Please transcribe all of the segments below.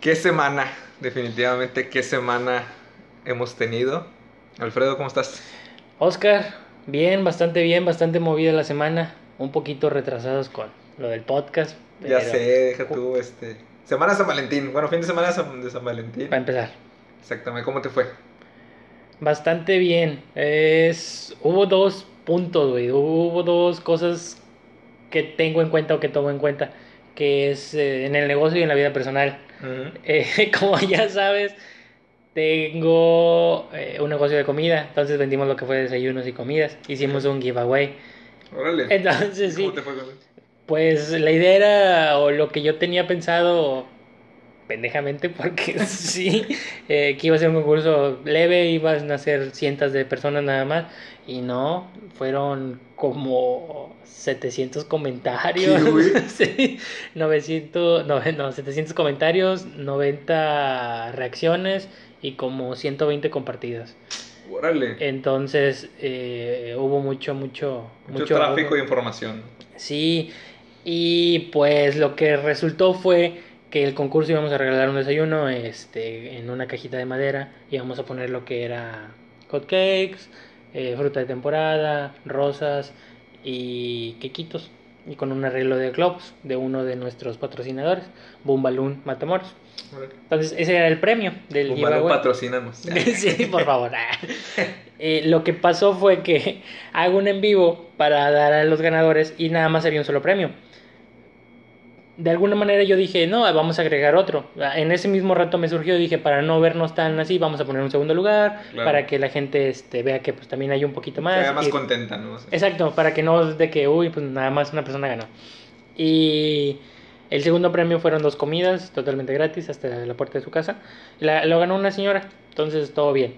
¿Qué semana? Definitivamente, ¿qué semana hemos tenido? Alfredo, ¿cómo estás? Oscar, bien, bastante bien, bastante movida la semana. Un poquito retrasados con lo del podcast. Ya sé, deja tú, este... Semana San Valentín. Bueno, fin de semana de San Valentín. Para empezar, Exactamente, ¿cómo te fue? Bastante bien. Es, hubo dos puntos, güey. Hubo dos cosas que tengo en cuenta o que tomo en cuenta. Que es eh, en el negocio y en la vida personal. Eh, como ya sabes, tengo eh, un negocio de comida. Entonces vendimos lo que fue desayunos y comidas. Hicimos un giveaway. Órale. Entonces sí. ¿Cómo te fue? Pues la idea era, o lo que yo tenía pensado, pendejamente, porque sí, eh, que iba a ser un concurso leve, iban a ser cientos de personas nada más, y no, fueron como 700 comentarios, sí, 900, no, no, 700 comentarios, 90 reacciones y como 120 compartidas. Órale. Entonces eh, hubo mucho, mucho, Mucho, tráfico de información. Sí, y pues lo que resultó fue que el concurso íbamos a regalar un desayuno este, en una cajita de madera, íbamos a poner lo que era hot cakes, eh, fruta de temporada, rosas y quequitos, y con un arreglo de globos de uno de nuestros patrocinadores, Boom Balloon Matamoros. Entonces ese era el premio del giveaway. patrocínanos. Sí, por favor. Eh, lo que pasó fue que hago un en vivo para dar a los ganadores y nada más había un solo premio. De alguna manera yo dije, no, vamos a agregar otro. En ese mismo rato me surgió, dije, para no vernos tan así, vamos a poner un segundo lugar, Claro. para que la gente este, vea que pues también hay un poquito más. Se vea más y- contenta, ¿no? Sí. Exacto, para que no de que, uy, pues nada más una persona ganó. Y el segundo premio fueron dos comidas totalmente gratis hasta la puerta de su casa. La- lo ganó una señora, entonces todo bien.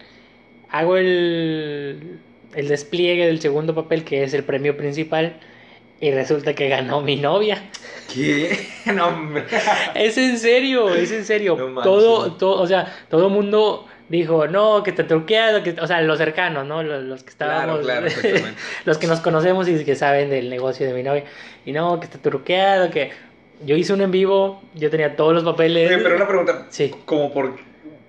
Hago el, el despliegue del segundo papel, que es el premio principal, y resulta que ganó mi novia. ¿Qué? No, hombre. Es en serio, es en serio. No todo, todo, o sea, todo mundo dijo, no, que está truqueado, que, o sea, los cercanos, ¿no? Los, los que estábamos, Claro, claro, exactamente. los que nos conocemos y que saben del negocio de mi novia. Y no, que está truqueado, que yo hice un en vivo, yo tenía todos los papeles. Oye, pero una pregunta. Sí. Como por,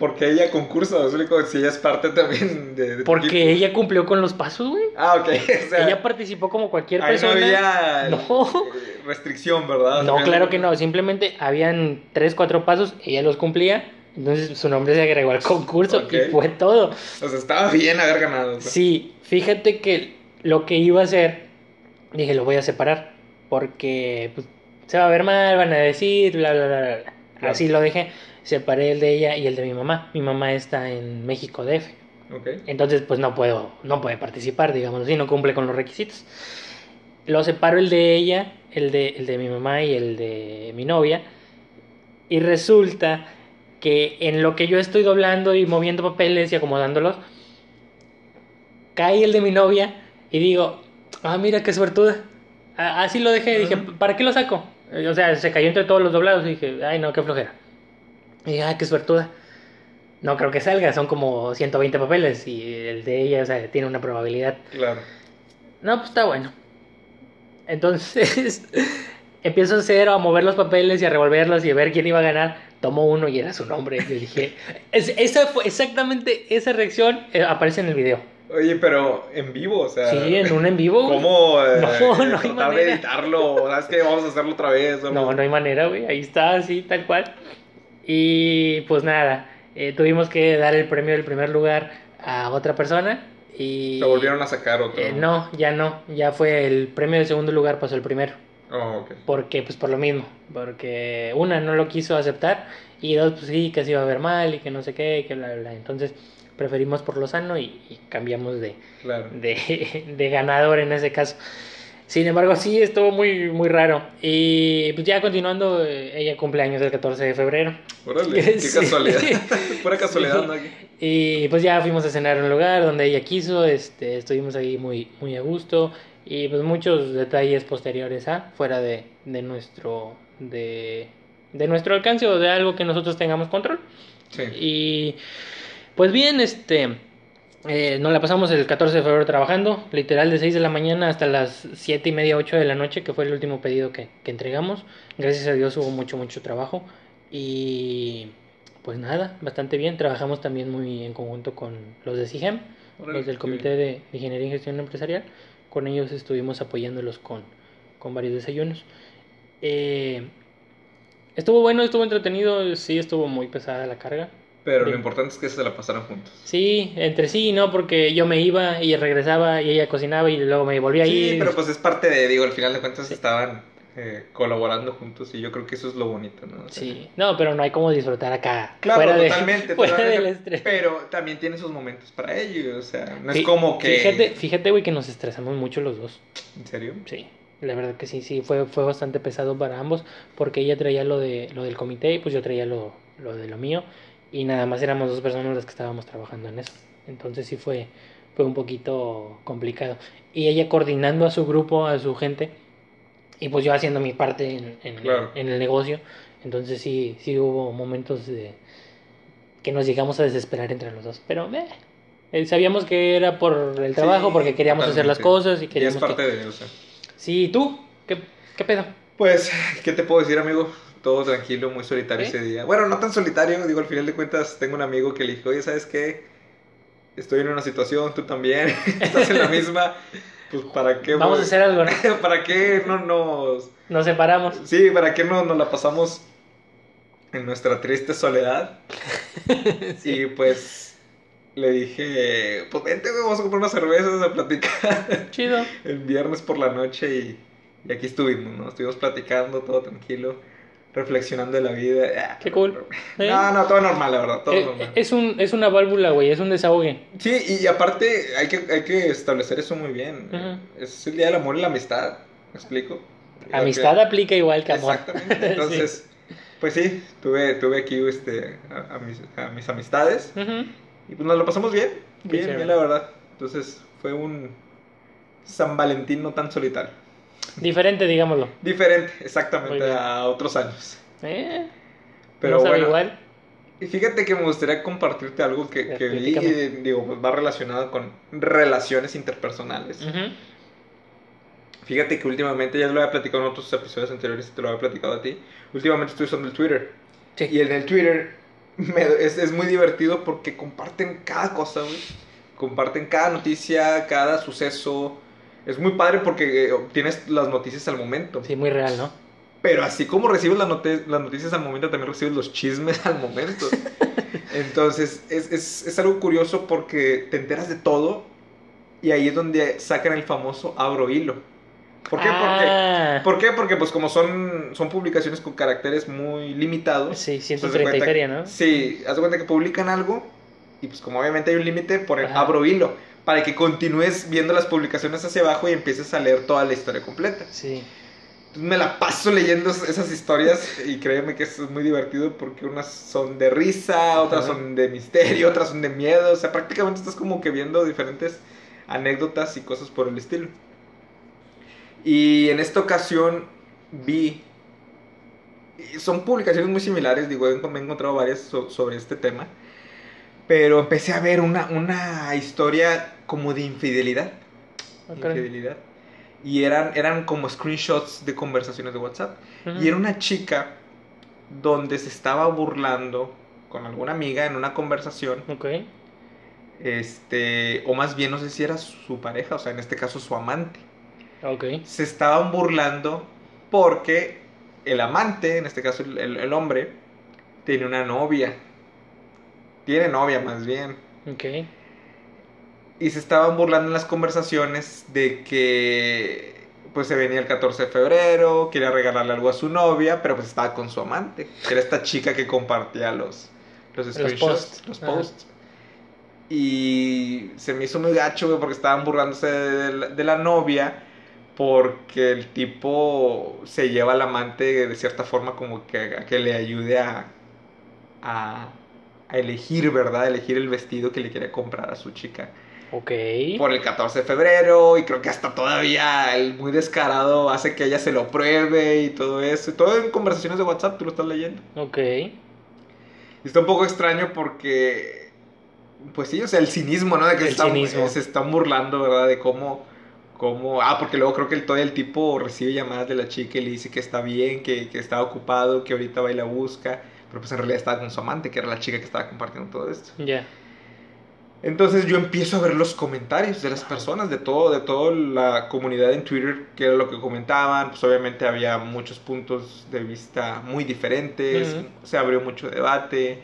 porque ella concursa, ¿me explico? Si ella es parte también de, de Porque ella cumplió con los pasos, güey. Ah, ok. O sea, Ella participó como cualquier ahí no persona. había No. eh, restricción, ¿verdad? No, claro que no, simplemente habían tres, cuatro pasos, ella los cumplía, entonces su nombre se agregó al concurso y fue todo. O sea, estaba bien haber ganado. sea. Sí, fíjate que lo que iba a hacer, dije, lo voy a separar, porque pues, se va a ver mal, van a decir, bla, bla, bla, bla. bla. Claro. Así lo dejé, separé el de ella y el de mi mamá. Mi mamá está en México DF. Ok. Entonces, pues no puedo, no puede participar, digamos así, no cumple con los requisitos. Lo separo el de ella, el de, el de mi mamá y el de mi novia. Y resulta que en lo que yo estoy doblando y moviendo papeles y acomodándolos, cae el de mi novia y digo, ah, mira qué suertuda. Así lo dejé, dije, Ujú. ¿para qué lo saco? O sea, se cayó entre todos los doblados y dije, ay, no, qué flojera. Y dije, ay, qué suertuda. No creo que salga, son como 120 papeles y el de ella, o sea, tiene una probabilidad. Claro. No, pues está bueno. Entonces, empiezo a hacer, a mover los papeles y a revolverlos y a ver quién iba a ganar. Tomo uno y era su nombre. Yo dije, es- esa fue exactamente esa reacción eh, aparece en el video. Oye, pero en vivo, o sea. Sí, en un en vivo. ¿Cómo eh, No, no hay tratar de manera. editarlo? ¿Sabes qué? Vamos a hacerlo otra vez. No, no hay manera, güey. Ahí está, así, tal cual. Y pues nada, eh, tuvimos que dar el premio del primer lugar a otra persona. Y Se volvieron a sacar otro. Eh, no, ya no. Ya fue el premio del segundo lugar, pasó el primero. Oh, ok. Porque, pues por lo mismo. Porque una, no lo quiso aceptar. Y dos, pues sí, que se iba a ver mal y que no sé qué, y que bla, bla, bla. Entonces preferimos por lo sano y, y cambiamos de, Claro. de, de ganador en ese caso. Sin embargo, sí, estuvo muy, muy raro. Y pues ya continuando, eh, ella cumpleaños el 14 de febrero. Órale, qué Sí. casualidad. Pura casualidad. ¿no? Y pues ya fuimos a cenar en un lugar donde ella quiso, este, estuvimos ahí muy, muy a gusto. Y pues muchos detalles posteriores a, fuera de, de nuestro, de, de nuestro alcance o de algo que nosotros tengamos control. Sí. Y pues bien, este, Eh, nos la pasamos el 14 de febrero trabajando, literal de 6 de la mañana hasta las 7 y media, 8 de la noche, que fue el último pedido que, que entregamos. Gracias a Dios hubo mucho, mucho trabajo. Y pues nada, bastante bien. Trabajamos también muy en conjunto con los de CIGEM, los del Comité de Ingeniería y Gestión Empresarial. Con ellos estuvimos apoyándolos con, con varios desayunos. Eh, estuvo bueno, estuvo entretenido, sí estuvo muy pesada la carga. Pero lo importante es que se la pasaron juntos. Sí, entre sí, ¿no? Porque yo me iba y regresaba y ella cocinaba y luego me volvía a ir. Sí, pero pues es parte de, digo, al final de cuentas Sí. estaban eh, colaborando juntos y yo creo que eso es lo bonito, ¿no? O sea, Sí, no, pero no hay como disfrutar acá. Claro, fuera de- totalmente, fuera totalmente, del estrés. Pero también tiene sus momentos para ello, o sea, no es como que... Fíjate, fíjate, güey, que nos estresamos mucho los dos. ¿En serio? Sí, la verdad que sí, sí, fue, fue bastante pesado para ambos, porque ella traía lo de lo del comité y pues yo traía lo, lo de lo mío, y nada más éramos dos personas las que estábamos trabajando en eso. Entonces sí fue, fue un poquito complicado. Y ella coordinando a su grupo, a su gente, y pues yo haciendo mi parte en, en, Claro. en el negocio. Entonces sí, sí hubo momentos de que nos llegamos a desesperar entre los dos. Pero eh, sabíamos que era por el trabajo, Sí, porque queríamos hacer las cosas y Y es queríamos... que- parte de, o sea... Sí, ¿tú? ¿Qué, qué pedo? Pues, ¿qué te puedo decir, amigo? Todo tranquilo, muy solitario ¿Eh? ese día. Bueno, no tan solitario, digo, al final de cuentas tengo un amigo que le dijo, oye, ¿sabes qué? Estoy en una situación, tú también, estás en la misma, pues ¿para qué? Vamos a hacer algo, ¿no? ¿Para qué no nos... Nos separamos. Sí, ¿para qué no nos la pasamos en nuestra triste soledad? Y pues le dije, pues vente, güey, vamos a comprar unas cervezas a platicar Chido. el viernes por la noche y, y aquí estuvimos, ¿no? Estuvimos platicando, todo tranquilo, reflexionando de la vida. Ah, Qué cool. No, no, todo normal, la verdad, todo Eh, normal. es, un, es una válvula, güey, es un desahogue. Sí, y aparte hay que, hay que establecer eso muy bien. Es el día del amor y la amistad, ¿me explico? Amistad aplica igual que amor. Exactamente. Entonces, pues sí, tuve, tuve aquí este, a, a mis, a mis amistades y pues nos lo pasamos bien, bien, bien, la verdad. Entonces fue un San Valentín no tan solitario. Diferente, digámoslo. Diferente, exactamente, a otros años. Eh, Pero no bueno, igual. y fíjate que me gustaría compartirte algo que, que vi, y, digo, pues va relacionado con relaciones interpersonales. Ujú. Fíjate que últimamente, ya lo había platicado en otros episodios anteriores, te lo había platicado a ti, últimamente estoy usando el Twitter. Sí. Y en el Twitter me- es, es muy divertido porque comparten cada cosa, güey. Comparten cada noticia, cada suceso. Es muy padre porque eh, obtienes las noticias al momento. Sí, muy real, ¿no? Pero así como recibes las, note- las noticias al momento, también recibes los chismes al momento. Entonces, es, es, es algo curioso porque te enteras de todo y ahí es donde sacan el famoso abro hilo. ¿Por qué? Ah, Porque, ¿Por qué? Porque pues como son, son publicaciones con caracteres muy limitados. Sí, pues, haz de 130 y cuenta- feria, ¿no? Sí, haz de cuenta que publican algo y pues como obviamente hay un límite, ponen Ajá. abro hilo para que continúes viendo las publicaciones hacia abajo y empieces a leer toda la historia completa. Sí. Entonces me la paso leyendo es- esas historias y créeme que es muy divertido porque unas son de risa, otras Ajá. son de misterio, otras son de miedo, o sea, prácticamente estás como que viendo diferentes anécdotas y cosas por el estilo. Y en esta ocasión vi, son publicaciones muy similares, digo, me he encontrado varias so- sobre este tema, pero empecé a ver una, una historia como de infidelidad infidelidad. Y eran, eran como screenshots de conversaciones de WhatsApp. Y era una chica donde se estaba burlando con alguna amiga en una conversación. Ok. Este, o más bien no sé si era su pareja, o sea, en este caso su amante. Ok. Se estaban burlando porque el amante, en este caso el, el- el hombre, tiene una novia. Tiene novia más bien. Ok. Y se estaban burlando en las conversaciones de que pues se venía el 14 de febrero, quería regalarle algo a su novia, pero pues estaba con su amante, que era esta chica que compartía los, los screenshots, posts. los posts. Y se me hizo muy gacho, güey, porque estaban burlándose de la, de la novia, porque el tipo se lleva al amante de cierta forma como que a que le ayude a, a, a elegir, ¿verdad? Elegir el vestido que le quiere comprar a su chica Ok. por el 14 de febrero y creo que hasta todavía el muy descarado hace que ella se lo pruebe y todo eso. Y todo en conversaciones de WhatsApp, tú lo estás leyendo. Ok. Y está un poco extraño porque pues sí, o sea, el cinismo, ¿no? De que El están- cinismo. se están burlando, ¿verdad? De cómo, cómo, ah, porque luego creo que el, todavía el tipo recibe llamadas de la chica y le dice que está bien, que, que está ocupado, que ahorita va y la busca, pero pues en realidad estaba con su amante, que era la chica que estaba compartiendo todo esto. Ya. Entonces yo empiezo a ver los comentarios de las personas, de todo, de toda la comunidad en Twitter, que era lo que comentaban. Pues obviamente había muchos puntos de vista muy diferentes, se abrió mucho debate.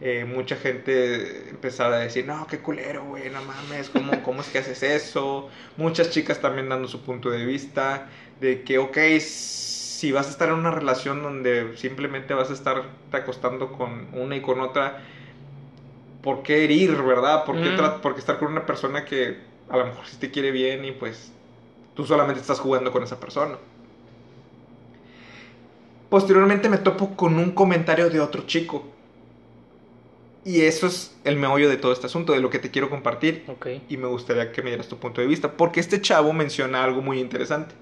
eh, mucha gente empezaba a decir, no, qué culero, güey, no mames, ¿cómo, ¿cómo es que haces eso? Muchas chicas también dando su punto de vista, de que, ok, si vas a estar en una relación donde simplemente vas a estar te acostando con una y con otra, ¿por qué herir, verdad? ¿Por qué, Mm. tra- por qué estar con una persona que a lo mejor sí te quiere bien y pues tú solamente estás jugando con esa persona? Posteriormente me topo con un comentario de otro chico. Y eso es el meollo de todo este asunto, de lo que te quiero compartir. Y me gustaría que me dieras tu punto de vista. Porque este chavo menciona algo muy interesante.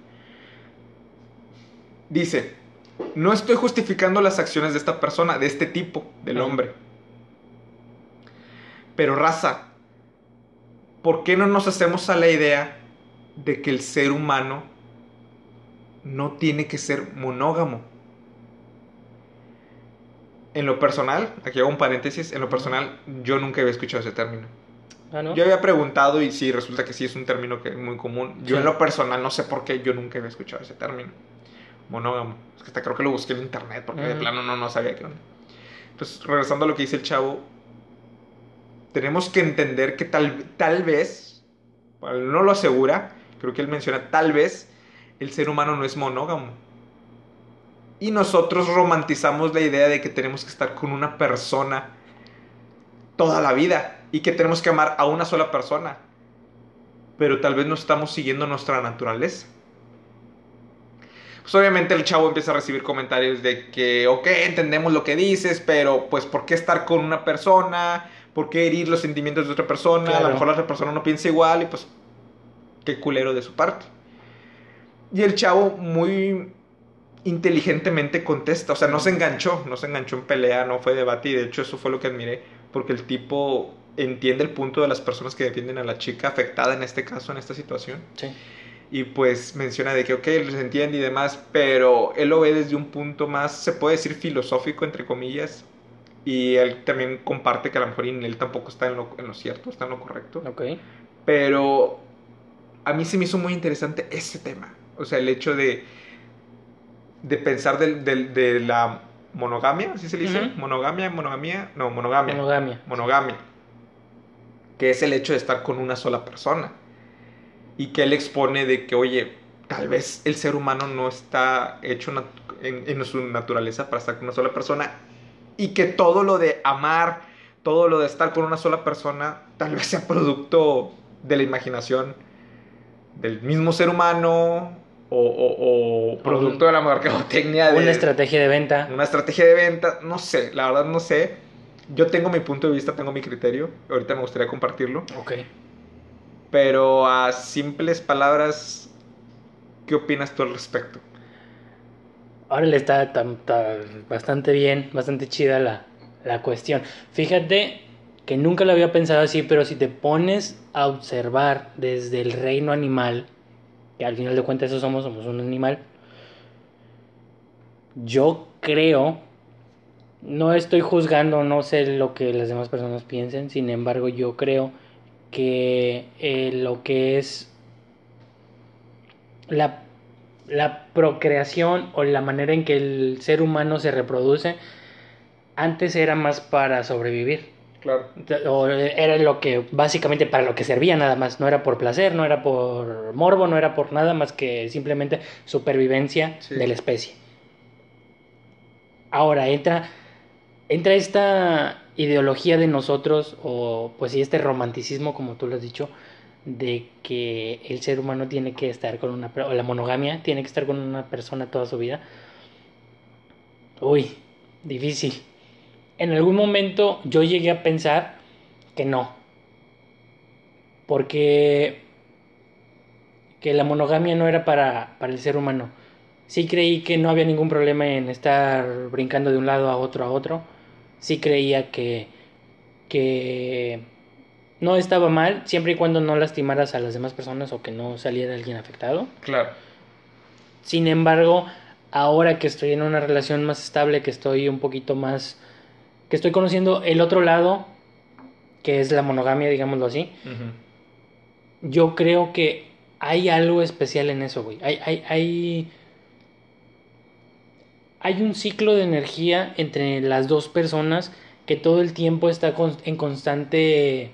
Dice, no estoy justificando las acciones de esta persona, de este tipo, del hombre. Pero raza, ¿por qué no nos hacemos a la idea de que el ser humano no tiene que ser monógamo? En lo personal, aquí hago un paréntesis, en lo personal yo nunca había escuchado ese término. Ah, ¿no? Yo había preguntado y sí, resulta que sí es un término que es muy común. Yo Sí. en lo personal no sé por qué yo nunca había escuchado ese término. Monógamo. Es que hasta creo que lo busqué en internet porque de Ujú. plano no, no sabía qué onda. Pues regresando a lo que dice el chavo, tenemos que entender que tal, tal vez, no lo asegura, creo que él menciona tal vez el ser humano no es monógamo. Y nosotros romantizamos la idea de que tenemos que estar con una persona toda la vida y que tenemos que amar a una sola persona. Pero tal vez no estamos siguiendo nuestra naturaleza. Pues obviamente el chavo empieza a recibir comentarios de que, ok, entendemos lo que dices, pero pues ¿por qué estar con una persona? ¿Por qué herir los sentimientos de otra persona? A Claro. lo mejor la otra persona no piensa igual y pues qué culero de su parte. Y el chavo muy inteligentemente contesta, o sea, no se enganchó, no se enganchó en pelea, no fue debate y de hecho eso fue lo que admiré, porque el tipo entiende el punto de las personas que defienden a la chica afectada en este caso, en esta situación, Sí. y pues menciona de que, ok, les entiende y demás, pero él lo ve desde un punto más, se puede decir filosófico, entre comillas, y él también comparte que a lo mejor él tampoco está en lo, en lo cierto, está en lo correcto. Ok. Pero a mí se me hizo muy interesante ese tema. O sea, el hecho de, de pensar del- del- de la monogamia, ¿así se le dice? Monogamia, monogamia, no, monogamia. Monogamia. monogamia. Que es el hecho de estar con una sola persona. Y que él expone de que, oye, tal vez el ser humano no está hecho en, en su naturaleza para estar con una sola persona. Y que todo lo de amar, todo lo de estar con una sola persona, tal vez sea producto de la imaginación del mismo ser humano o, o- o producto de la mercadotecnia de Una estrategia de venta. una estrategia de venta, no sé, la verdad no sé. Yo tengo mi punto de vista, tengo mi criterio. Ahorita me gustaría compartirlo. Ok. Pero a simples palabras, ¿qué opinas tú al respecto? Ahora está- está bastante bien, bastante chida la, la cuestión. Fíjate que nunca lo había pensado así, pero si te pones a observar desde el reino animal, que al final de cuentas eso somos, somos un animal, yo creo, no estoy juzgando, no sé lo que las demás personas piensen, sin embargo yo creo que eh, lo que es la, la procreación o la manera en que el ser humano se reproduce antes era más para sobrevivir. Claro. O era lo que básicamente para lo que servía nada más, no era por placer, no era por morbo, no era por nada más que simplemente supervivencia Sí. de la especie. Ahora entra entra esta ideología de nosotros o pues sí este romanticismo como tú lo has dicho de que el ser humano tiene que estar con una o la monogamia tiene que estar con una persona toda su vida. Uy, difícil. En algún momento yo llegué a pensar que no. Porque que la monogamia no era para, para el ser humano. Sí creí que no había ningún problema en estar brincando de un lado a otro a otro. Sí creía que, que no estaba mal, siempre y cuando no lastimaras a las demás personas o que no saliera alguien afectado. Claro. Sin embargo, ahora que estoy en una relación más estable, que estoy un poquito más, que estoy conociendo el otro lado, que es la monogamia, digámoslo así, yo creo que hay algo especial en eso, güey. Hay, hay, hay, hay un ciclo de energía entre las dos personas que todo el tiempo está con- en constante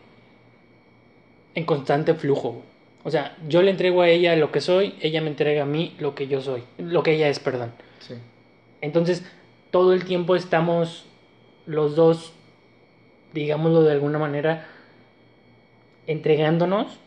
en constante flujo. O sea, yo le entrego a ella lo que soy, ella me entrega a mí lo que yo soy, lo que ella es, perdón. Sí. Entonces, todo el tiempo estamos los dos, digámoslo de alguna manera, entregándonos.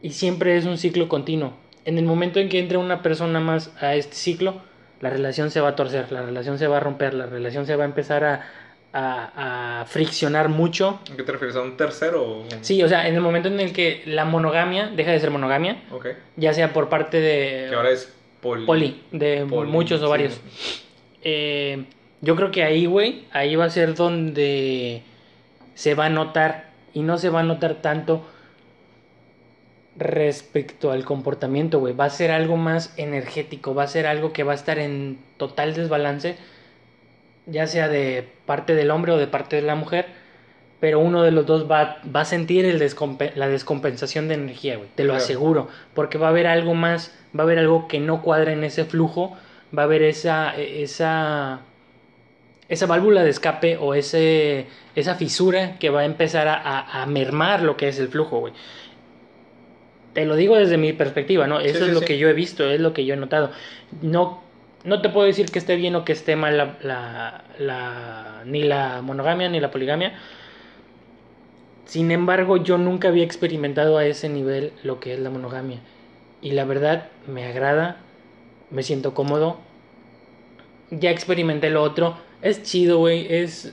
Y siempre es un ciclo continuo. En el momento en que entre una persona más a este ciclo, la relación se va a torcer, la relación se va a romper, la relación se va a empezar a, a- a friccionar mucho. ¿A qué te refieres? ¿A un tercero? Sí, o sea, en el momento en el que la monogamia deja de ser monogamia, Ok. ya sea por parte de... Que ahora es poli. Poli, de Poli, muchos o sí. varios. Eh, yo creo que ahí, güey, ahí va a ser donde se va a notar. Y no se va a notar tanto respecto al comportamiento, güey. Va a ser algo más energético, va a ser algo que va a estar en total desbalance, ya sea de parte del hombre o de parte de la mujer. Pero uno de los dos va, va a sentir el descompe- la descompensación de energía, güey. Te lo Claro. aseguro. Porque va a haber algo más, va a haber algo que no cuadra en ese flujo. Va a haber esa, esa, esa válvula de escape o ese, esa fisura que va a empezar a, a- a mermar lo que es el flujo, güey. Te lo digo desde mi perspectiva, ¿no? Eso Sí, es sí, lo sí. que yo he visto, es lo que yo he notado. No, no te puedo decir que esté bien o que esté mal la, la- ni la monogamia ni la poligamia. Sin embargo, yo nunca había experimentado a ese nivel lo que es la monogamia. Y la verdad, me agrada, me siento cómodo. Ya experimenté lo otro. Es chido, güey. Es.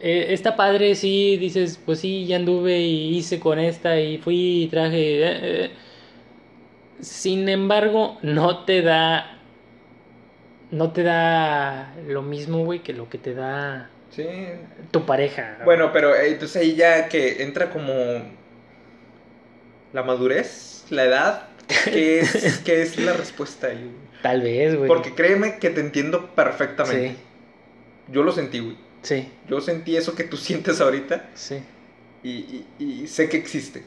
eh, está padre, sí. Dices, pues sí, ya anduve y hice con esta y fui y traje. eh, eh. Sin embargo, no te da. No te da lo mismo, güey, que lo que te da Sí. tu pareja. Bueno, pero eh, entonces ahí ya que entra como la madurez, la edad, ¿qué es, qué es la respuesta ahí? Tal vez, güey. Porque créeme que te entiendo perfectamente. Sí. Yo lo sentí, güey. Sí, Yo sentí eso que tú sientes ahorita sí. y, y- y sé que existe.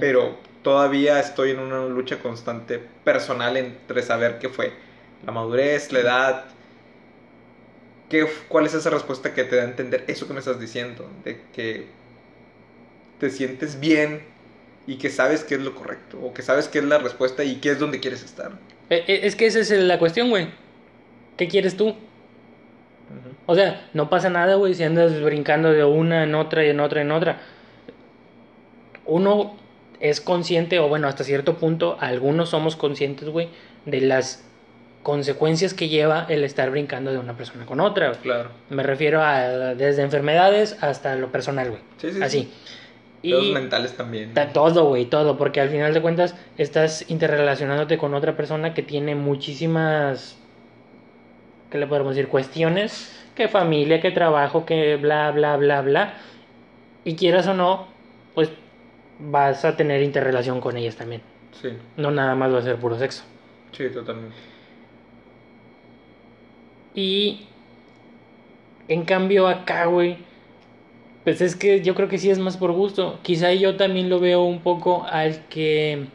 Pero todavía estoy en una lucha constante personal entre saber qué fue la madurez, la edad. ¿Qué, ¿Cuál es esa respuesta que te da a entender eso que me estás diciendo? De que te sientes bien y que sabes qué es lo correcto, o que sabes qué es la respuesta y qué es donde quieres estar. Eh, eh, Es que esa es la cuestión, güey. ¿Qué quieres tú? O sea, no pasa nada, güey, si andas brincando de una en otra y en otra en otra. Uno es consciente, o bueno, hasta cierto punto, algunos somos conscientes, güey, de las consecuencias que lleva el estar brincando de una persona con otra. güey. Claro. Me refiero a desde enfermedades hasta lo personal, güey. Sí, sí, Así. sí. Los mentales también. Ta- Todo, güey, todo, porque al final de cuentas estás interrelacionándote con otra persona que tiene muchísimas, ¿qué le podemos decir? Cuestiones, que familia, que trabajo, que bla, bla, bla, bla. Y quieras o no, pues vas a tener interrelación con ellas también. Sí, No nada más va a ser puro sexo. sí, totalmente. Y en cambio acá, güey, pues es que yo creo que sí es más por gusto. Quizá yo también lo veo un poco al que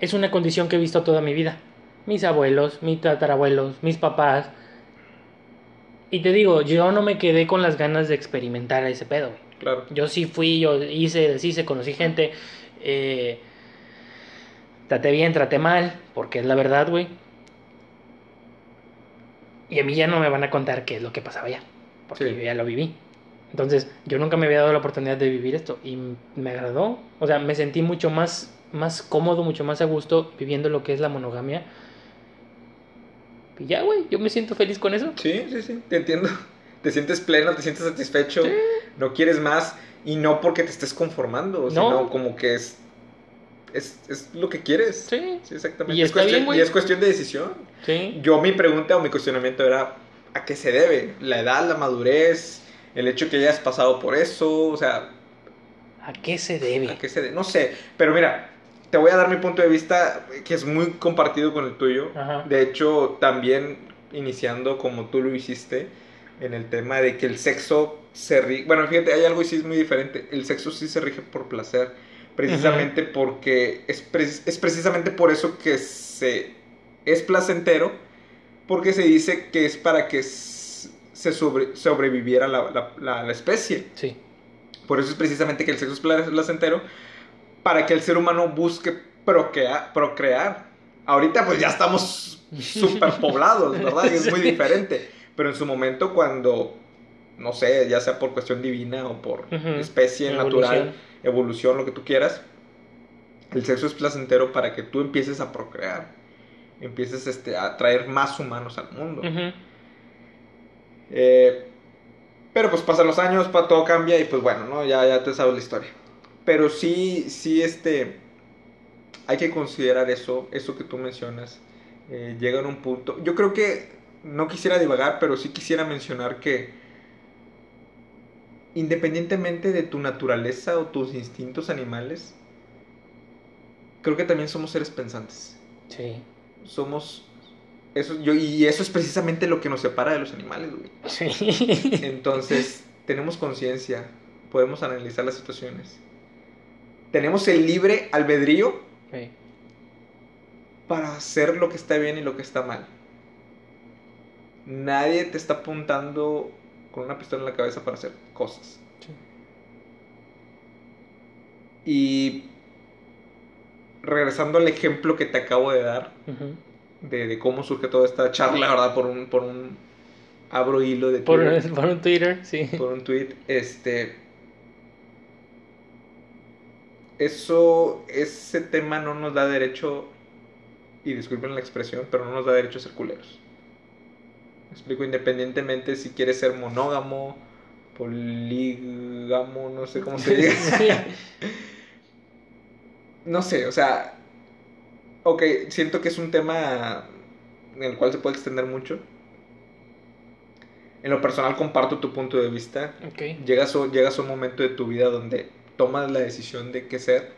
es una condición que he visto toda mi vida. Mis abuelos, mis tatarabuelos, mis papás. Y te digo, yo no me quedé con las ganas de experimentar ese pedo, güey. Claro. Yo sí fui, yo hice, deshice, conocí gente. Eh, traté bien, traté mal, porque es la verdad, güey. Y a mí ya no me van a contar qué es lo que pasaba allá, porque Sí. yo ya lo viví. Entonces, yo nunca me había dado la oportunidad de vivir esto y me agradó. O sea, me sentí mucho más, más cómodo, mucho más a gusto viviendo lo que es la monogamia. Y ya, güey, yo me siento feliz con eso. Sí, sí, sí, te entiendo. Te sientes pleno, te sientes satisfecho, no quieres más y no porque te estés conformando, sino como que es, es, es lo que quieres. Sí, Sí, exactamente. Y es cuestión, bien, güey. y es cuestión de decisión. sí. Yo mi pregunta o mi cuestionamiento era ¿a qué se debe? La edad, la madurez, el hecho que hayas pasado por eso, o sea, ¿A qué se debe? ¿a qué se de- No sé, pero mira, te voy a dar mi punto de vista que es muy compartido con el tuyo. Ajá. De hecho, también iniciando como tú lo hiciste, en el tema de que el sexo se rige... Bueno, fíjate, hay algo y sí es muy diferente. El sexo sí se rige por placer, precisamente porque es, pre- es precisamente por eso que se es placentero, porque se dice que es para que se sobre- sobreviviera la- la- la- la especie. Sí. Por eso es precisamente que el sexo es pla- placentero, para que el ser humano busque procrea- procrear. Ahorita pues ya estamos súper poblados, ¿verdad? Y es muy diferente. Pero en su momento cuando, no sé, ya sea por cuestión divina o por especie natural, evolución, lo que tú quieras, el sexo es placentero para que tú empieces a procrear. Empieces este, a traer más humanos al mundo. Eh, pero pues pasan los años, pa- todo cambia y pues bueno, ¿no? Ya, ya te sabes la historia. Pero sí, sí, este, hay que considerar eso, eso que tú mencionas. Eh, llega en un punto. Yo creo que no quisiera divagar, pero sí quisiera mencionar que independientemente de tu naturaleza o tus instintos animales, creo que también somos seres pensantes Sí. somos eso yo y eso es precisamente lo que nos separa de los animales güey. Sí. entonces tenemos conciencia podemos analizar las situaciones tenemos el libre albedrío Sí. para hacer lo que está bien y lo que está mal nadie te está apuntando con una pistola en la cabeza para hacer cosas Sí. y regresando al ejemplo que te acabo de dar de, de cómo surge toda esta charla, ¿verdad? Por un, por un abro hilo de Por, Twitter, por un Twitter, sí. por un tweet, este... Eso, ese tema no nos da derecho, y disculpen la expresión, pero no nos da derecho a ser culeros. Explico, independientemente si quieres ser monógamo, polígamo, no sé cómo se diga. No sé, o sea, ok, siento que es un tema en el cual se puede extender mucho. En lo personal comparto tu punto de vista. Llegas, a- llegas a un momento de tu vida donde tomas la decisión de qué ser.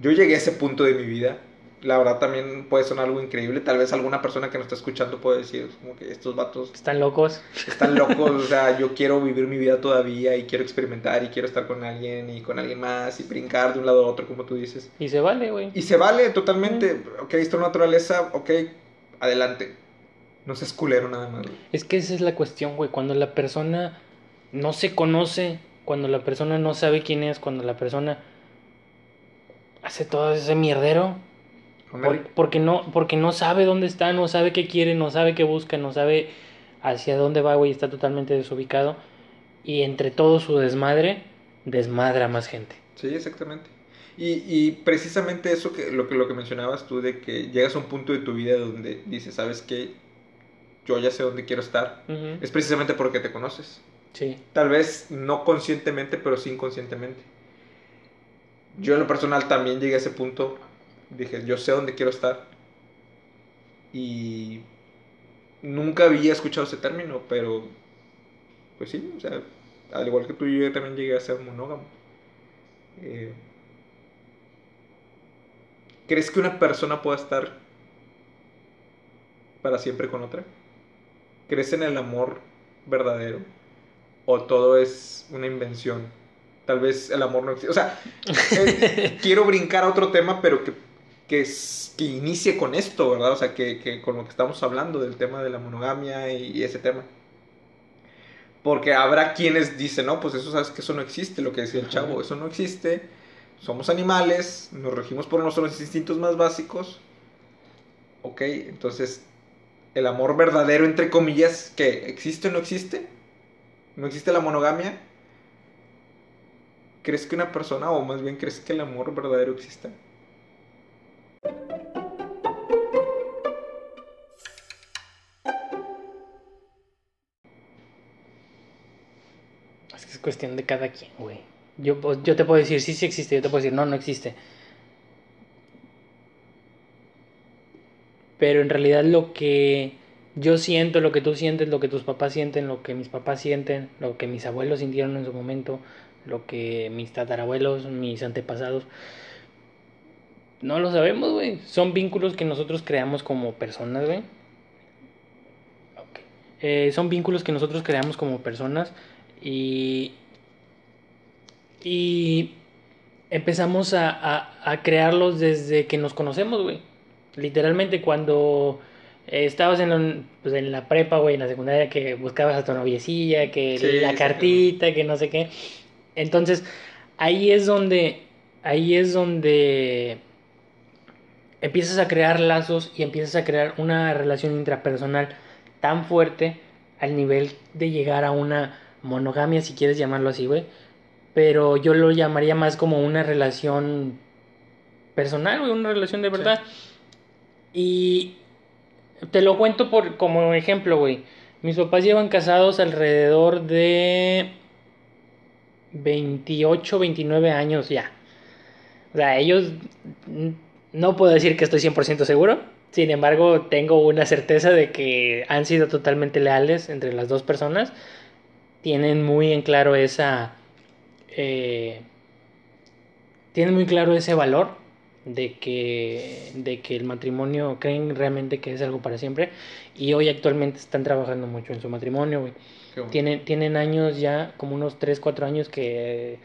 Yo llegué a ese punto de mi vida. La verdad también puede sonar algo increíble. Tal vez alguna persona que nos está escuchando puede decir, como que estos vatos Están locos. están locos, o sea, yo quiero vivir mi vida todavía y quiero experimentar y quiero estar con alguien y con alguien más y brincar de un lado a otro, como tú dices. Y se vale, güey. Y se vale totalmente, ok, es tu naturaleza, ok, adelante. No seas culero nada más. güey. Es que esa es la cuestión, güey. Cuando la persona no se conoce, cuando la persona no sabe quién es, cuando la persona hace todo ese mierdero, por- porque, no, porque no sabe dónde está, no sabe qué quiere, no sabe qué busca, no sabe hacia dónde va, güey. Está totalmente desubicado. Y entre todo su desmadre, desmadra más gente. Sí, exactamente. Y, y precisamente eso que lo, que lo que mencionabas tú de que llegas a un punto de tu vida donde dices, ¿sabes qué? Yo ya sé dónde quiero estar. Ujú. Es precisamente porque te conoces. Sí. Tal vez no conscientemente, pero sí inconscientemente. Yo en lo personal también llegué a ese punto. Dije, yo sé dónde quiero estar. Y nunca había escuchado ese término, pero pues sí, o sea, al igual que tú, yo también llegué a ser monógamo. Eh, ¿Crees que una persona pueda estar para siempre con otra? ¿Crees en el amor verdadero? ¿O todo es una invención? Tal vez el amor no existe. O sea, eh, quiero brincar a otro tema, pero que, que, es- que inicie con esto, ¿verdad? O sea, que, que con lo que estamos hablando del tema de la monogamia y, y ese tema. Porque habrá quienes dicen, no, pues eso sabes que eso no existe, lo que decía el chavo, eso no existe. Somos animales, nos regimos por nuestros instintos más básicos. Ok, entonces, el amor verdadero, entre comillas, que existe o no existe. No existe la monogamia. ¿Crees que una persona, o más bien crees que el amor verdadero exista? Es que es cuestión de cada quien, güey. Yo, yo te puedo decir, sí, sí existe. Yo te puedo decir, no, no existe. Pero en realidad lo que yo siento lo que tú sientes, lo que tus papás sienten, lo que mis papás sienten, lo que mis abuelos sintieron en su momento, lo que mis tatarabuelos, mis antepasados. No lo sabemos, güey. Son vínculos que nosotros creamos como personas, güey. Eh, son vínculos que nosotros creamos como personas y, y empezamos a, a, a crearlos desde que nos conocemos, güey. Literalmente cuando eh, estabas en, pues, en la prepa, güey, en la secundaria, que buscabas a tu noviecilla, que Sí, la cartita, que no sé qué. Entonces, ahí es donde, ahí es donde empiezas a crear lazos y empiezas a crear una relación intrapersonal tan fuerte al nivel de llegar a una monogamia, si quieres llamarlo así, güey. Pero yo lo llamaría más como una relación personal, güey, una relación de verdad. Y te lo cuento por como ejemplo, güey. Mis papás llevan casados alrededor de 28, 29 años ya. O sea, ellos no puedo decir que estoy 100% seguro. Sin embargo, tengo una certeza de que han sido totalmente leales entre las dos personas. Tienen muy en claro esa... eh, tienen muy claro ese valor de que, de que el matrimonio creen realmente que es algo para siempre. Y hoy actualmente están trabajando mucho en su matrimonio, güey. Qué bueno. Tienen, tienen años ya, como unos 3, 4 años que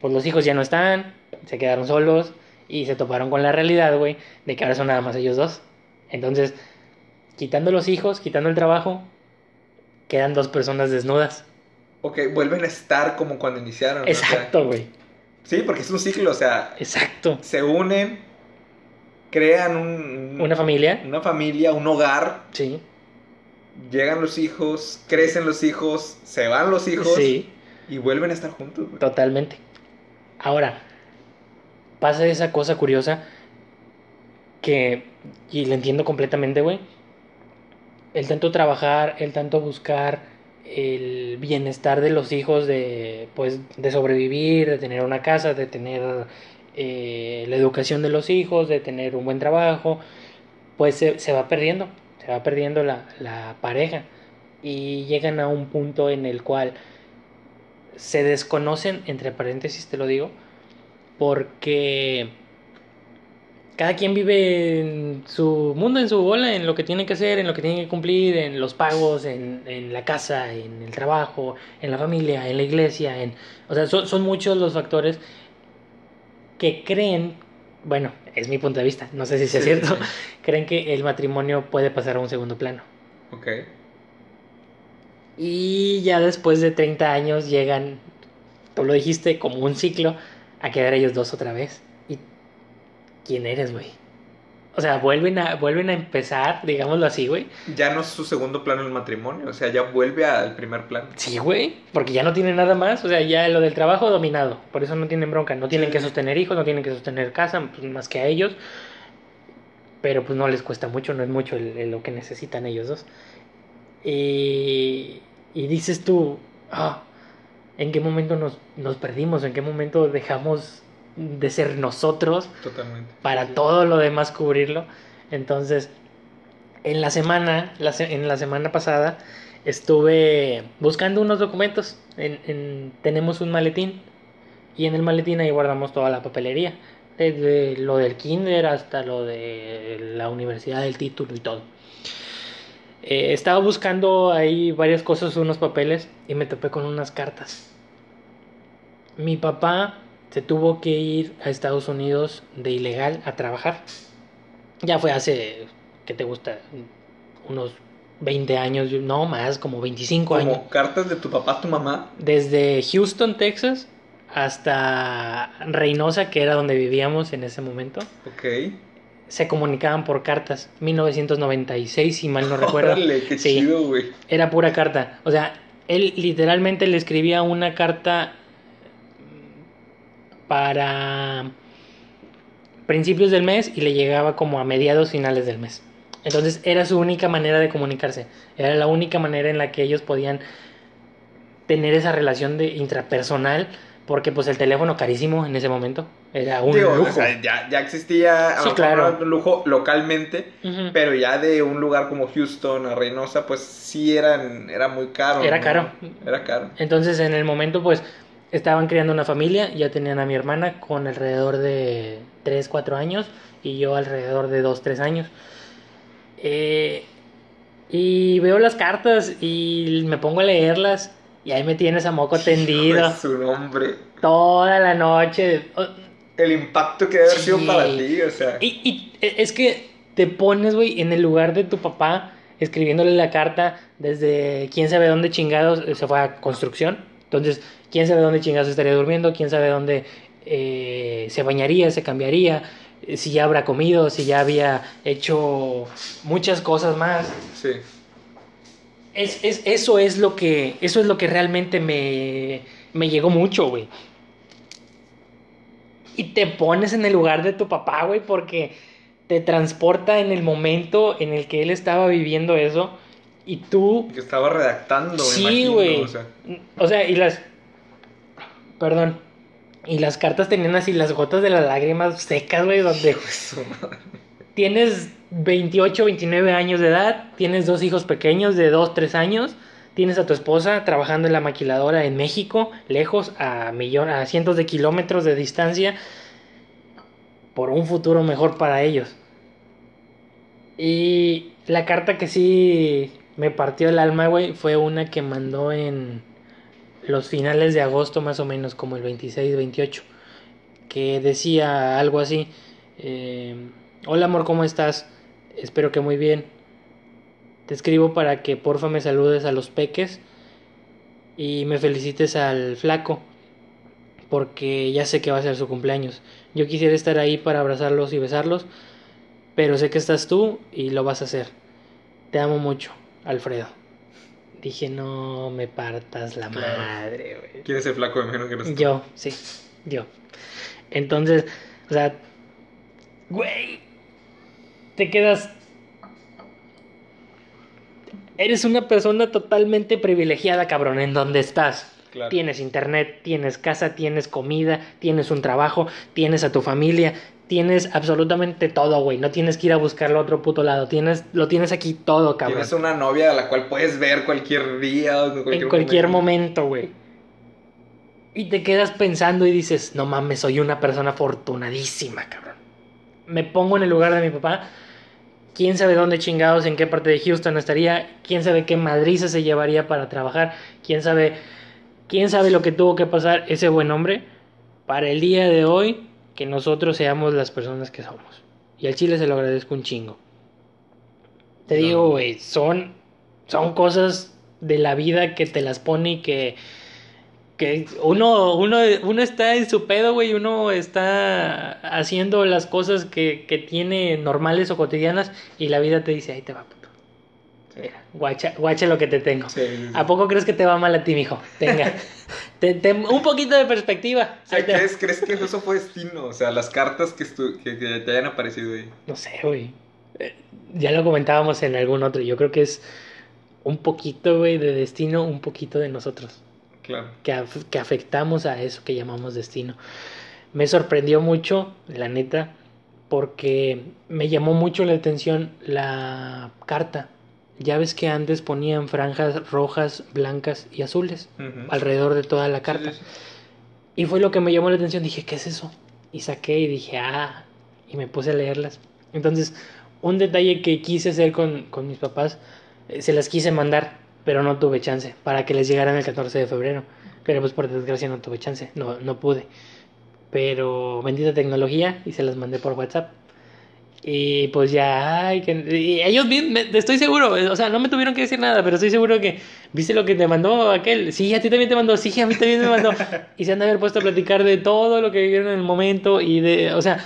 pues los hijos ya no están, se quedaron solos y se toparon con la realidad, güey, de que ahora son nada más ellos dos. Entonces, quitando los hijos, quitando el trabajo, quedan dos personas desnudas. Ok, vuelven a estar como cuando iniciaron. ¿no? O sea, Exacto, güey. sí, porque es un ciclo, o sea, Exacto. se unen, crean un, Una familia. una familia, un hogar, Sí. llegan los hijos, crecen los hijos, se van los hijos Sí, y vuelven a estar juntos. güey. totalmente. Ahora, pasa esa cosa curiosa que, y lo entiendo completamente, güey. El tanto trabajar, el tanto buscar el bienestar de los hijos, de, pues, de sobrevivir, de tener una casa, de tener eh, la educación de los hijos, de tener un buen trabajo, pues se, se va perdiendo, se va perdiendo la, la pareja. Y llegan a un punto en el cual se desconocen, entre paréntesis te lo digo, porque cada quien vive en su mundo, en su bola, en lo que tiene que hacer, en lo que tiene que cumplir, en los pagos, en, en la casa, en el trabajo, en la familia, en la iglesia, en, o sea, son, son muchos los factores que creen, bueno, es mi punto de vista, no sé si sea Sí, cierto, sí. creen que el matrimonio puede pasar a un segundo plano. Ok. Y ya después de 30 años llegan, tú lo dijiste, como un ciclo, a quedar ellos dos otra vez. ¿Y quién eres, güey? O sea, vuelven a, vuelven a empezar, digámoslo así, güey. Ya no es su segundo plano el matrimonio, o sea, ya vuelve al primer plano. Sí, güey, porque ya no tienen nada más, o sea, ya lo del trabajo dominado, por eso no tienen bronca, no tienen Sí. que sostener hijos, no tienen que sostener casa, pues, más que a ellos, pero pues no les cuesta mucho, no es mucho el- el- lo que necesitan ellos dos. Y, y dices tú, ah, ¿en qué momento nos, nos perdimos? ¿En qué momento dejamos de ser nosotros? Totalmente. para todo lo demás cubrirlo. Entonces, en la semana, la se- en la semana pasada, estuve buscando unos documentos. En, en- tenemos un maletín y en el maletín ahí guardamos toda la papelería. Desde lo del kinder hasta lo de la universidad, el título y todo. Eh, estaba buscando ahí varias cosas, unos papeles, y me topé con unas cartas. Mi papá se tuvo que ir a Estados Unidos de ilegal a trabajar. Ya fue hace, ¿qué te gusta? Unos 20 años, no más, como 25 años. Como cartas de tu papá a tu mamá. Desde Houston, Texas, hasta Reynosa, que era donde vivíamos en ese momento, Ok. Se comunicaban por cartas. 1996, si mal no recuerdo. Órale, qué Sí. chido, güey. Era pura carta. O sea, él literalmente le escribía una carta para principios del mes y le llegaba como a mediados finales del mes. Entonces era su única manera de comunicarse. Era la única manera en la que ellos podían tener esa relación de intrapersonal porque pues el teléfono carísimo en ese momento era un Digo, lujo. o sea, ya, ya existía Sí, claro. un lujo localmente, pero ya de un lugar como Houston a Reynosa, pues sí eran, era muy caro. Era ¿no? caro. Era caro. Entonces en el momento pues estaban criando una familia, ya tenían a mi hermana con alrededor de 3, 4 años y yo alrededor de 2, 3 años. Eh, y veo las cartas y me pongo a leerlas y ahí me tienes a moco tendido su nombre. toda la noche. El impacto que debe haber sido para ti, o sea. Y, y es que te pones, güey, en el lugar de tu papá, escribiéndole la carta desde quién sabe dónde chingados eh, se fue a construcción. Entonces, quién sabe dónde chingados estaría durmiendo, quién sabe dónde eh, se bañaría, se cambiaría, eh, si ya habrá comido, si ya había hecho muchas cosas más. Sí. Es, es, eso es lo que. Eso es lo que realmente me, me llegó mucho, güey. Y te pones en el lugar de tu papá, güey, porque te transporta en el momento en el que él estaba viviendo eso. Y tú. Que estaba redactando, Sí, güey. O sea, O sea, y las. Perdón. Y las cartas tenían así las gotas de las lágrimas secas, güey, donde. Tienes 28, 29 años de edad, tienes dos hijos pequeños de 2, 3 años, tienes a tu esposa trabajando en la maquiladora en México, lejos, a, millón, a cientos de kilómetros de distancia, por un futuro mejor para ellos. Y la carta que sí me partió el alma, güey, fue una que mandó en los finales de agosto, más o menos, como el 26, 28, que decía algo así. eh, Hola amor, ¿cómo estás? Espero que muy bien. Te escribo para que porfa me saludes a los peques y me felicites al flaco, porque ya sé que va a ser su cumpleaños. Yo quisiera estar ahí para abrazarlos y besarlos, pero sé que estás tú y lo vas a hacer. Te amo mucho, Alfredo. Dije, no me partas la Claro. madre, güey. ¿Quién es el flaco? Me imagino que. Yo, sí, yo. Entonces, o sea, güey, te quedas... Eres una persona totalmente privilegiada, cabrón, en donde estás. Claro. Tienes internet, tienes casa, tienes comida, tienes un trabajo, tienes a tu familia, tienes absolutamente todo, güey. No tienes que ir a buscarlo a otro puto lado. Tienes, lo tienes aquí todo, cabrón. Tienes una novia a la cual puedes ver cualquier día o en cualquier, en cualquier momento, güey. Y te quedas pensando y dices, no mames, soy una persona afortunadísima, cabrón. Me pongo en el lugar de mi papá. Quién sabe dónde chingados, en qué parte de Houston estaría. Quién sabe qué madriza se llevaría para trabajar. Quién sabe, quién sabe lo que tuvo que pasar ese buen hombre para el día de hoy que nosotros seamos las personas que somos. Y al Chile se lo agradezco un chingo. Te No. digo, güey, son, son cosas de la vida que te las pone y que, que uno, uno, uno está en su pedo, güey, uno está haciendo las cosas que, que tiene normales o cotidianas y la vida te dice, ahí te va, puto. Mira, guacha, guacha lo que te tengo. Sí, sí, sí. ¿A poco crees que te va mal a ti, mijo? Tenga. Te- te- un poquito de perspectiva. O sea, ¿crees, ¿Crees que eso fue destino? O sea, las cartas que, que, que te hayan aparecido ahí. No sé, güey. Eh, Ya lo comentábamos en algún otro. Yo creo que es un poquito, güey, de destino, un poquito de nosotros. Claro. Que, af- que afectamos a eso que llamamos destino. Me sorprendió mucho, la neta, porque me llamó mucho la atención la carta. Ya ves que antes ponían franjas rojas, blancas y azules alrededor de toda la carta. Sí, sí, sí. Y fue lo que me llamó la atención. Dije, ¿qué es eso? Y saqué y dije, ah, y me puse a leerlas. Entonces, un detalle que quise hacer con, con mis papás, eh, se las quise mandar, pero no tuve chance, para que les llegaran el 14 de febrero. Pero pues por desgracia no tuve chance, no, no pude. Pero bendita tecnología y se las mandé por WhatsApp. Y pues ya, ay, que, y ellos, me- estoy seguro, o sea, no me tuvieron que decir nada, pero estoy seguro que, ¿viste lo que te mandó aquel? Sí, a ti también te mandó, sí, a mí también me mandó. Y se han de haber puesto a platicar de todo lo que vivieron en el momento y de, o sea,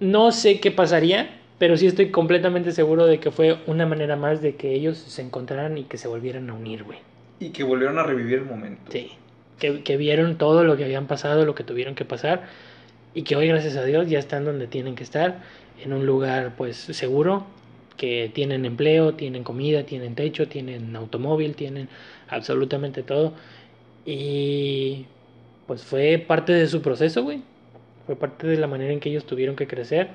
no sé qué pasaría, pero sí estoy completamente seguro de que fue una manera más de que ellos se encontraran y que se volvieran a unir, güey. Y que volvieron a revivir el momento. Sí, que, que vieron todo lo que habían pasado, lo que tuvieron que pasar y que hoy, gracias a Dios, ya están donde tienen que estar, en un lugar pues seguro, que tienen empleo, tienen comida, tienen techo, tienen automóvil, tienen absolutamente todo. Y pues fue parte de su proceso, güey. Fue parte de la manera en que ellos tuvieron que crecer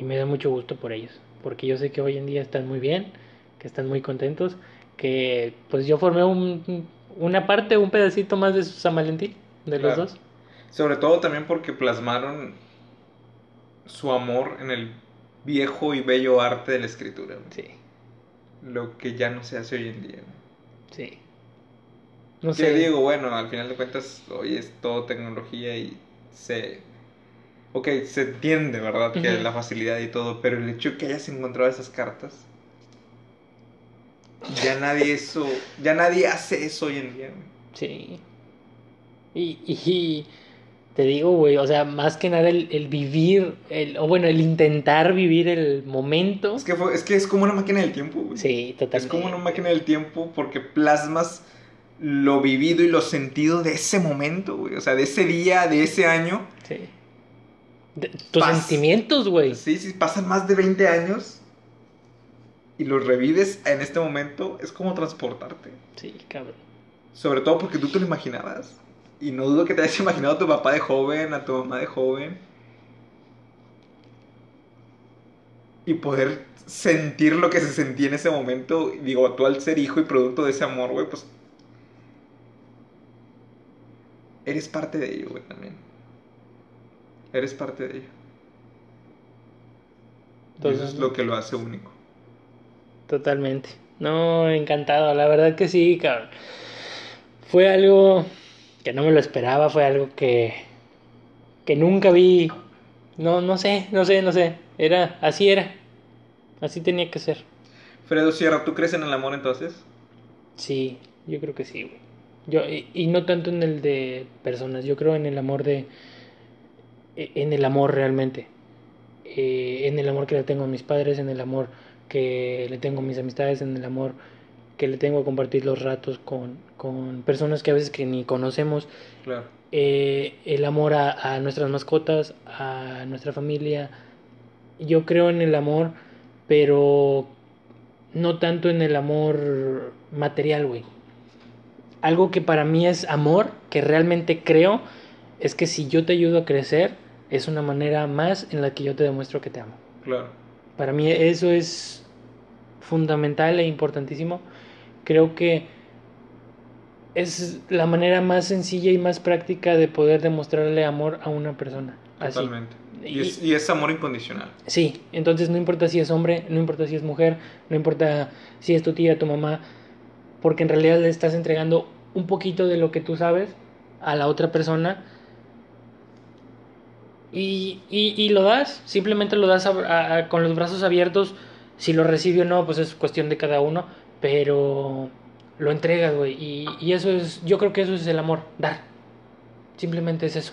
y me da mucho gusto por ellos, porque yo sé que hoy en día están muy bien, que están muy contentos, que pues yo formé un, una parte, un pedacito más de San Valentín, de los dos. Sobre todo también porque plasmaron su amor en el viejo y bello arte de la escritura. Sí, Lo que ya no se hace hoy en día. sí. No Que sé. digo, bueno, al final de cuentas, hoy es todo tecnología y se. Ok, se entiende, ¿verdad? Que la facilidad y todo, pero el hecho de que hayas encontrado esas cartas. Ya nadie eso. Ya nadie hace eso hoy en día, güey. Sí. Y, y te digo, güey, o sea, más que nada el, el vivir, el, o bueno, el intentar vivir el momento. Es que, fue- es que es como una máquina del tiempo, güey. Sí, Es totalmente. como una máquina del tiempo porque plasmas lo vivido y lo sentido de ese momento, güey. O sea, de ese día, de ese año. Sí. De- tus sentimientos, güey. Sí, sí, pasan más de 20 años y los revives en este momento, es como transportarte. Sí, cabrón. Sobre todo porque tú te lo imaginabas. Y no dudo que te hayas imaginado a tu papá de joven, a tu mamá de joven. Y poder sentir lo que se sentía en ese momento. Digo, tú al ser hijo y producto de ese amor, güey, pues... Eres parte de ello, güey, también. Eres parte de ello. Y eso es lo que lo hace único. Totalmente. No, encantado, la verdad que sí, cabrón. Fue algo que no me lo esperaba, fue algo que que nunca vi. No, no sé, no sé, no sé. Era así era. Así tenía que ser. Fredo Sierra, ¿tú crees en el amor entonces? Sí, yo creo que sí, güey. Yo y, y no tanto en el de personas, yo creo en el amor de en el amor realmente. Eh, en el amor que le tengo a mis padres, en el amor que le tengo a mis amistades, en el amor que le tengo a compartir los ratos con, con personas que a veces que ni conocemos, Claro. eh, el amor a, a nuestras mascotas, a nuestra familia. Yo creo en el amor, pero no tanto en el amor material, güey. Algo que para mí es amor, que realmente creo, es que si yo te ayudo a crecer, es una manera más en la que yo te demuestro que te amo. Claro. Para mí eso es fundamental e importantísimo. Creo que es la manera más sencilla y más práctica de poder demostrarle amor a una persona. Totalmente. Y, Y- es, y es amor incondicional. Sí, entonces no importa si es hombre, no importa si es mujer, no importa si es tu tía, tu mamá, porque en realidad le estás entregando un poquito de lo que tú sabes a la otra persona y, y, y lo das, simplemente lo das a- a- a- con los brazos abiertos, si lo recibe o no, pues es cuestión de cada uno, pero lo entregas, güey, y, y eso es, yo creo que eso es el amor, dar, simplemente es eso,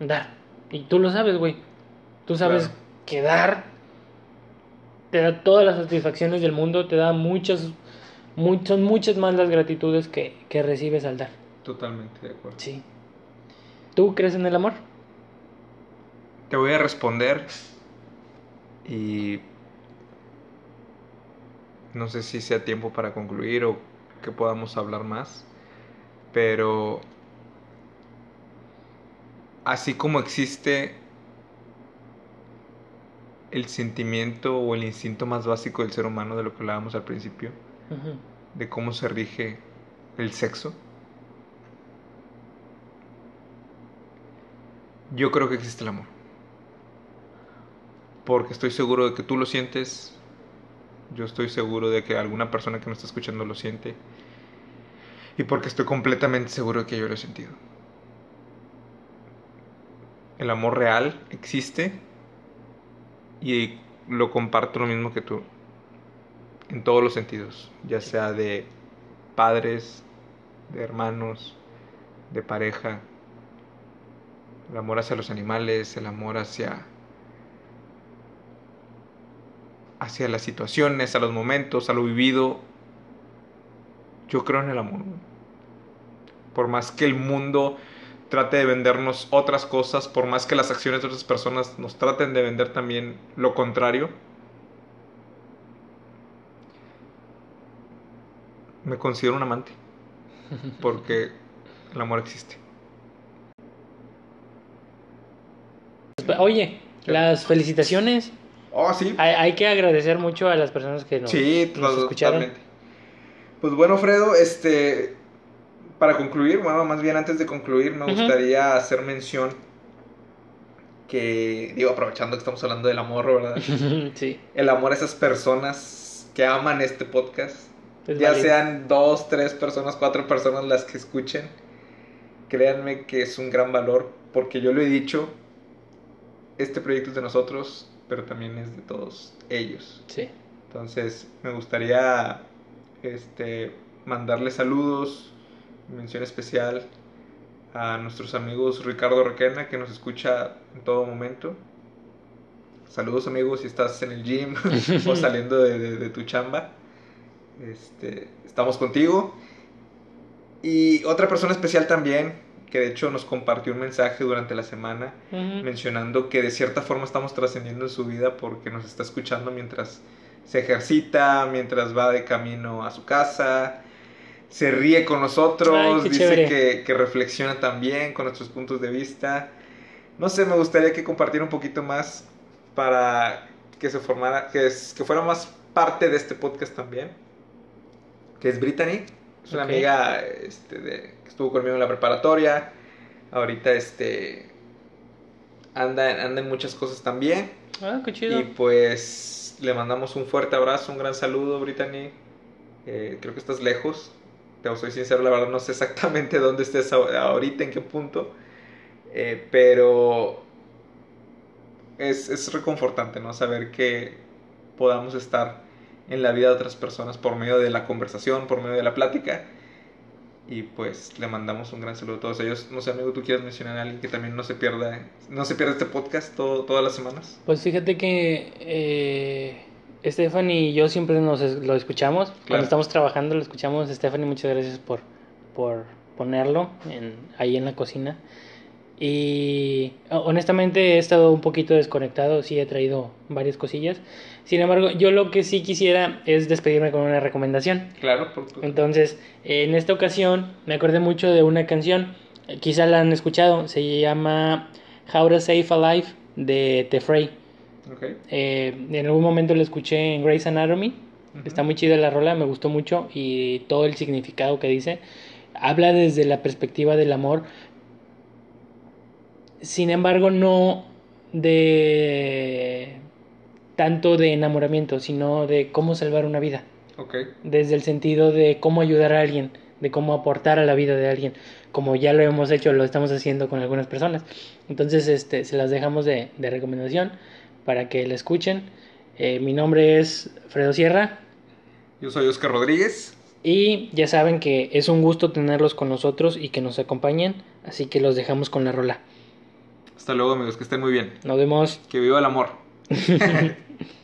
dar, y tú lo sabes, güey, tú sabes Claro. que dar te da todas las satisfacciones del mundo, te da muchas, mu- son muchas más las gratitudes que, que recibes al dar. Totalmente de acuerdo. Sí. ¿Tú crees en el amor? Te voy a responder y no sé si sea tiempo para concluir o que podamos hablar más, pero así como existe el sentimiento o el instinto más básico del ser humano de lo que hablábamos al principio, de cómo se rige el sexo, yo creo que existe el amor. Porque estoy seguro de que tú lo sientes, yo estoy seguro de que alguna persona que me está escuchando lo siente, y porque estoy completamente seguro de que yo lo he sentido. El amor real existe y lo comparto lo mismo que tú, en todos los sentidos, ya sea de padres, de hermanos, de pareja, el amor hacia los animales, el amor hacia hacia las situaciones, a los momentos, a lo vivido. Yo creo en el amor. Por más que el mundo trate de vendernos otras cosas, por más que las acciones de otras personas nos traten de vender también lo contrario, me considero un amante, porque el amor existe. Oye, las felicitaciones Oh, sí. Hay, hay que agradecer mucho a las personas que nos, sí, nos escucharon. totalmente. Pues bueno, Fredo, este, para concluir, bueno, más bien antes de concluir, me gustaría hacer mención que, digo, aprovechando que estamos hablando del amor, ¿verdad? sí. El amor a esas personas que aman este podcast. es ya válido. sean dos, tres personas, cuatro personas las que escuchen, créanme que es un gran valor, porque yo lo he dicho, este proyecto es de nosotros, pero también es de todos ellos. Sí. Entonces, me gustaría este, mandarle saludos, mención especial a nuestros amigos Ricardo Requena, que nos escucha en todo momento. Saludos amigos si estás en el gym o saliendo de, de- de tu chamba. Este, estamos contigo. Y otra persona especial también, que de hecho nos compartió un mensaje durante la semana mencionando que de cierta forma estamos trascendiendo en su vida porque nos está escuchando mientras se ejercita, mientras va de camino a su casa, se ríe con nosotros, Ay, dice que reflexiona también con nuestros puntos de vista. No sé, me gustaría que compartiera un poquito más para que se formara, que, es- que fuera más parte de este podcast también, que es Brittany, es una amiga este, de- que estuvo conmigo en la preparatoria, ahorita este anda, anda en muchas cosas también. Ah, qué chido. Y pues le mandamos un fuerte abrazo, un gran saludo, Brittany. Eh, creo que estás lejos. Te soy sincero, la verdad no sé exactamente dónde estés ahor- ahorita, en qué punto. Eh, pero es, es reconfortante, ¿no? Saber que podamos estar en la vida de otras personas por medio de la conversación, por medio de la plática. Y pues le mandamos un gran saludo a todos ellos. No sé, amigo, ¿tú quieres mencionar a alguien que también no se pierda, no se pierda este podcast todo- todas las semanas? Pues fíjate que eh, Stephanie y yo siempre nos es- lo escuchamos. Claro. Cuando estamos trabajando lo escuchamos. Stephanie, muchas gracias por, por ponerlo en, ahí en la cocina. Y ho- honestamente he estado un poquito desconectado, sí he traído varias cosillas. Sin embargo, yo lo que sí quisiera es despedirme con una recomendación. Claro, por tu- Entonces, en esta ocasión me acordé mucho de una canción, eh, quizá la han escuchado, se llama How to Save a Life de The Fray. Ok. Eh, en algún momento la escuché en Grey's Anatomy, está muy chida la rola, me gustó mucho y todo el significado que dice. Habla desde la perspectiva del amor, sin embargo no de tanto de enamoramiento, sino de cómo salvar una vida Ok. desde el sentido de cómo ayudar a alguien, de cómo aportar a la vida de alguien, como ya lo hemos hecho, lo estamos haciendo con algunas personas. Entonces, este, se las dejamos de, de recomendación para que la escuchen. Eh, mi nombre es Fredo Sierra Yo soy Oscar Rodríguez. y ya saben que es un gusto tenerlos con nosotros y que nos acompañen, así que los dejamos con la rola. Hasta luego, amigos. Que estén muy bien. Nos vemos. Que viva el amor.